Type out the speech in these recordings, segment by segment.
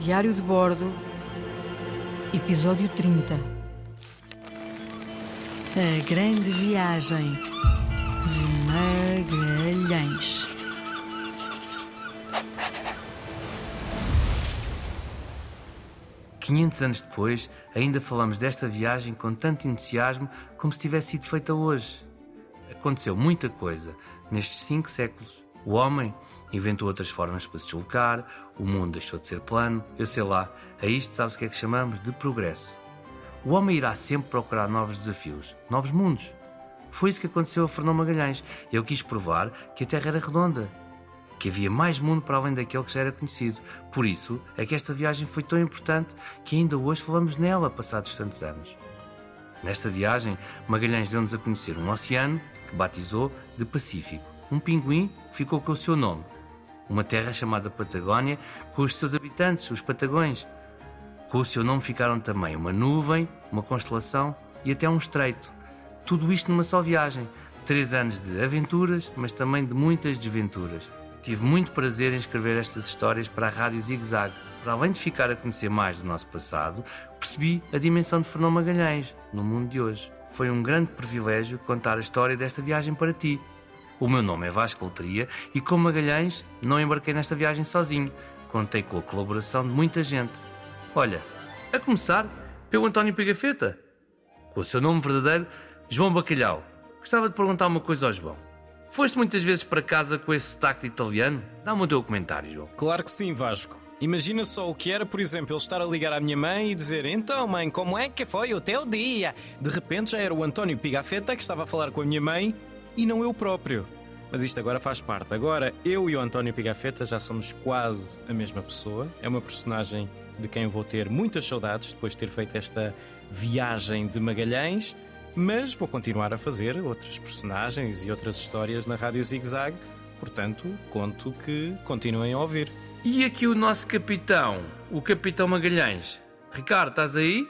Diário de Bordo, Episódio 30 A Grande Viagem de Magalhães. Quinhentos anos depois, ainda falamos desta viagem com tanto entusiasmo como se tivesse sido feita hoje. Aconteceu muita coisa nestes cinco séculos. O homem inventou outras formas para se deslocar, o mundo deixou de ser plano, eu sei lá, a isto sabes o que é que chamamos de progresso. O homem irá sempre procurar novos desafios, novos mundos. Foi isso que aconteceu a Fernão Magalhães. Ele quis provar que a Terra era redonda, que havia mais mundo para além daquele que já era conhecido. Por isso é que esta viagem foi tão importante que ainda hoje falamos nela, passados tantos anos. Nesta viagem, Magalhães deu-nos a conhecer um oceano que batizou de Pacífico. Um pinguim ficou com o seu nome. Uma terra chamada Patagónia, com os seus habitantes, os patagões. Com o seu nome ficaram também uma nuvem, uma constelação e até um estreito. Tudo isto numa só viagem. Três anos de aventuras, mas também de muitas desventuras. Tive muito prazer em escrever estas histórias para a Rádio Zig Zag. Para além de ficar a conhecer mais do nosso passado, percebi a dimensão de Fernão Magalhães no mundo de hoje. Foi um grande privilégio contar a história desta viagem para ti. O meu nome é Vasco Loteria e, como Magalhães, não embarquei nesta viagem sozinho. Contei com a colaboração de muita gente. Olha, a começar pelo António Pigafetta, com o seu nome verdadeiro, João Bacalhau. Gostava de perguntar uma coisa ao João. Foste muitas vezes para casa com esse sotaque italiano? Dá-me o teu comentário, João. Claro que sim, Vasco. Imagina só o que era, por exemplo, ele estar a ligar à minha mãe e dizer: Então, mãe, como é que foi o teu dia? De repente já era o António Pigafetta que estava a falar com a minha mãe e não eu próprio. Mas isto agora faz parte. Agora, eu e o António Pigafetta já somos quase a mesma pessoa. É uma personagem de quem vou ter muitas saudades depois de ter feito esta viagem de Magalhães. Mas vou continuar a fazer outras personagens e outras histórias na Rádio Zig Zag. Portanto, conto que continuem a ouvir. E aqui o nosso capitão, o capitão Magalhães. Ricardo, estás aí?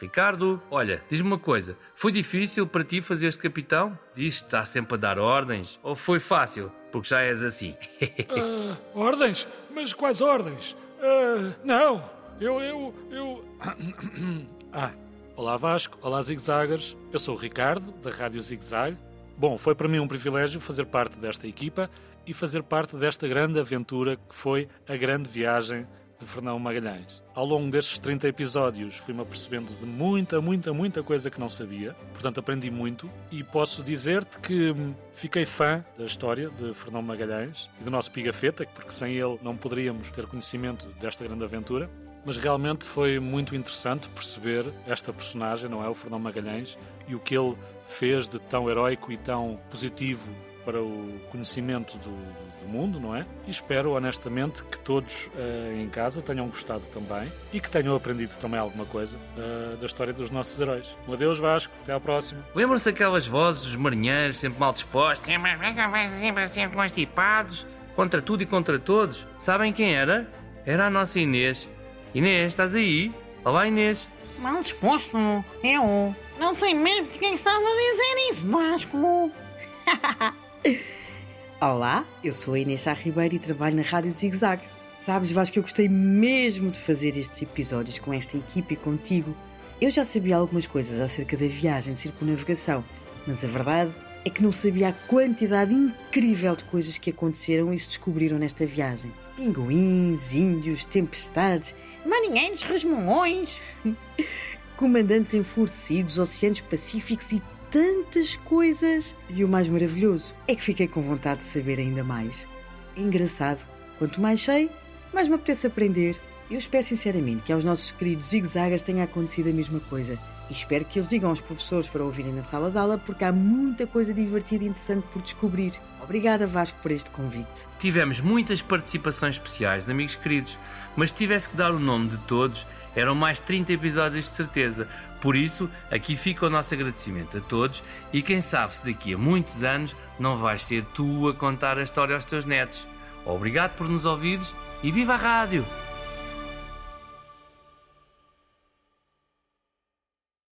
Ricardo, olha, diz-me uma coisa: foi difícil para ti fazer este capitão? Diz que estás sempre a dar ordens? Ou foi fácil, porque já és assim? uh, ordens? Mas quais ordens? Uh, não, eu, eu, eu. ah, olá Vasco, olá Zigzaggers. Eu sou o Ricardo, da Rádio Zigzag. Bom, foi para mim um privilégio fazer parte desta equipa e fazer parte desta grande aventura que foi a grande viagem de Fernão Magalhães. Ao longo destes 30 episódios fui-me apercebendo de muita, muita, muita coisa que não sabia, portanto aprendi muito e posso dizer-te que hum, fiquei fã da história de Fernão Magalhães e do nosso Pigafetta, porque sem ele não poderíamos ter conhecimento desta grande aventura. Mas realmente foi muito interessante perceber esta personagem, não é? O Fernão Magalhães, e o que ele fez de tão heróico e tão positivo para o conhecimento do, do, mundo, não é? E espero honestamente que todos uh, em casa tenham gostado também e que tenham aprendido também alguma coisa uh, da história dos nossos heróis. Um adeus, Vasco, até à próxima. Lembram-se aquelas vozes dos marinheiros sempre mal dispostos, sempre, sempre constipados, contra tudo e contra todos? Sabem quem era? Era a nossa Inês. Inês, estás aí? Olá, Inês. Mal disposto? Eu? Não sei mesmo porque é que estás a dizer isso, Vasco. Olá, eu sou a Inês Sá Ribeiro e trabalho na Rádio Zig Zag. Sabes, Vasco, que eu gostei mesmo de fazer estes episódios com esta equipe e contigo. Eu já sabia algumas coisas acerca da viagem de circunavegação, mas a verdade é que não sabia a quantidade incrível de coisas que aconteceram e se descobriram nesta viagem. Pinguins, índios, tempestades, marinheiros resmungões, comandantes enfurecidos, oceanos pacíficos e tantas coisas. E o mais maravilhoso é que fiquei com vontade de saber ainda mais. É engraçado, quanto mais sei, mais me apetece aprender. Eu espero sinceramente que aos nossos queridos zigzagas tenha acontecido a mesma coisa. E espero que eles digam aos professores para ouvirem na sala de aula, porque há muita coisa divertida e interessante por descobrir. Obrigada, Vasco, por este convite. Tivemos muitas participações especiais amigos queridos, mas se tivesse que dar o nome de todos, eram mais 30 episódios de certeza. Por isso, aqui fica o nosso agradecimento a todos e quem sabe se daqui a muitos anos não vais ser tu a contar a história aos teus netos. Obrigado por nos ouvires e viva a rádio!